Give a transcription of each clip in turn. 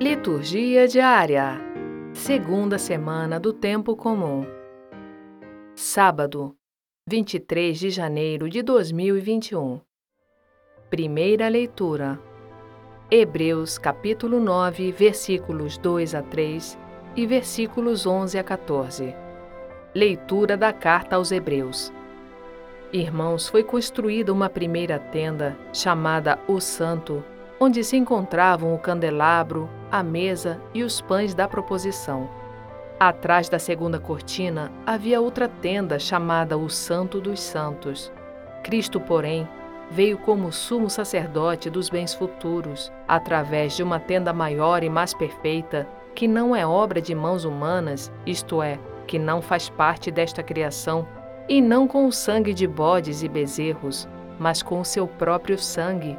Liturgia diária. Segunda semana do tempo comum. Sábado, 23 de janeiro de 2021. Primeira leitura. Hebreus capítulo 9, versículos 2 a 3 e versículos 11 a 14. Leitura da carta aos Hebreus. Irmãos, foi construída uma primeira tenda, chamada o Santo, onde se encontravam o candelabro, a mesa e os pães da proposição. Atrás da segunda cortina havia outra tenda chamada o Santo dos Santos. Cristo, porém, veio como sumo sacerdote dos bens futuros, através de uma tenda maior e mais perfeita, que não é obra de mãos humanas, isto é, que não faz parte desta criação, e não com o sangue de bodes e bezerros, mas com o seu próprio sangue.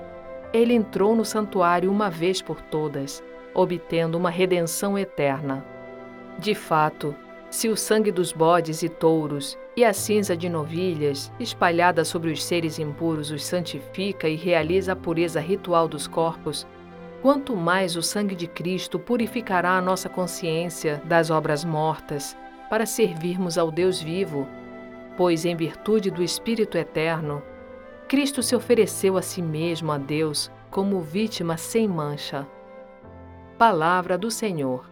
Ele entrou no santuário uma vez por todas, obtendo uma redenção eterna. De fato, se o sangue dos bodes e touros e a cinza de novilhas, espalhada sobre os seres impuros, os santifica e realiza a pureza ritual dos corpos, quanto mais o sangue de Cristo purificará a nossa consciência das obras mortas, para servirmos ao Deus vivo, pois, em virtude do Espírito Eterno, Cristo se ofereceu a si mesmo a Deus como vítima sem mancha. Palavra do Senhor.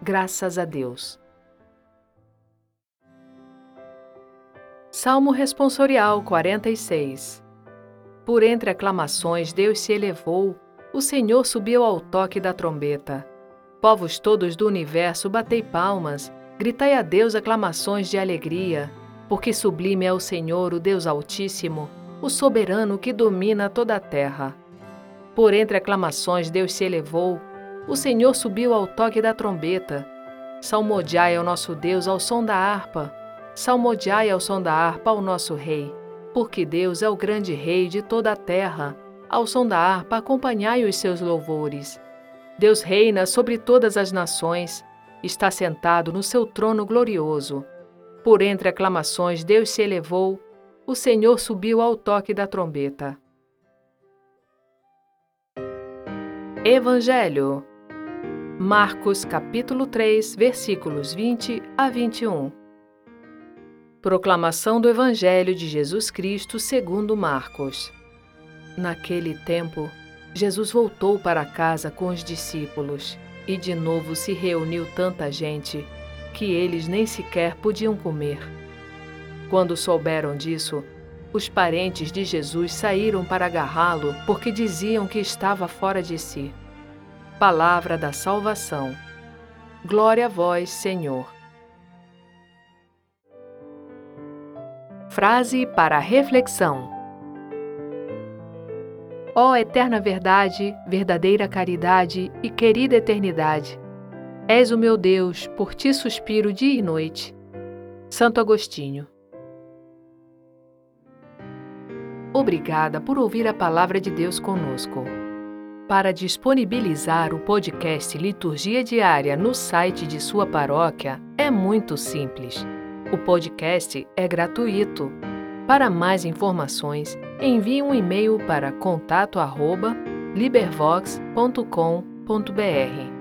Graças a Deus. Salmo Responsorial 46 Por entre aclamações Deus se elevou, o Senhor subiu ao toque da trombeta. Povos todos do universo, batei palmas, gritai a Deus aclamações de alegria, porque sublime é o Senhor, o Deus Altíssimo, o soberano que domina toda a terra. Por entre aclamações Deus se elevou, o Senhor subiu ao toque da trombeta. Salmodiai ao nosso Deus ao som da harpa, salmodiai ao som da harpa ao nosso Rei, porque Deus é o grande Rei de toda a terra. Ao som da harpa acompanhai os seus louvores. Deus reina sobre todas as nações, está sentado no seu trono glorioso. Por entre aclamações Deus se elevou, o Senhor subiu ao toque da trombeta. Evangelho. Marcos capítulo 3, versículos 20 a 21. Proclamação do Evangelho de Jesus Cristo segundo Marcos. Naquele tempo, Jesus voltou para casa com os discípulos e de novo se reuniu tanta gente que eles nem sequer podiam comer. Quando souberam disso, os parentes de Jesus saíram para agarrá-lo porque diziam que estava fora de si. Palavra da salvação. Glória a vós, Senhor. Frase para reflexão. Ó eterna verdade, verdadeira caridade e querida eternidade, és o meu Deus, por ti suspiro dia e noite. Santo Agostinho. Obrigada por ouvir a palavra de Deus conosco. Para disponibilizar o podcast Liturgia Diária no site de sua paróquia é muito simples. O podcast é gratuito. Para mais informações, envie um e-mail para contato@libervox.com.br.